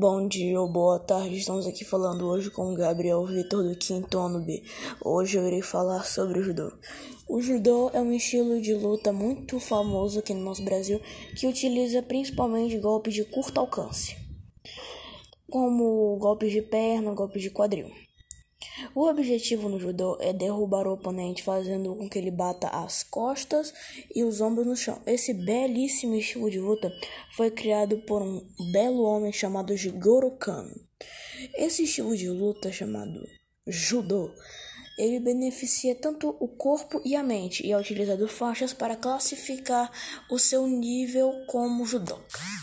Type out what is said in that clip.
Bom dia ou boa tarde, estamos aqui falando hoje com o Gabriel Vitor do quinto ano B. Hoje eu irei falar sobre o judô. O judô é um estilo de luta muito famoso aqui no nosso Brasil que utiliza principalmente golpes de curto alcance, como golpes de perna, golpes de quadril. O objetivo no judô é derrubar o oponente, fazendo com que ele bata as costas e os ombros no chão. Esse belíssimo estilo de luta foi criado por um belo homem chamado Jigoro Kano. Esse estilo de luta chamado judô, ele beneficia tanto o corpo e a mente e é utilizado faixas para classificar o seu nível como judoca.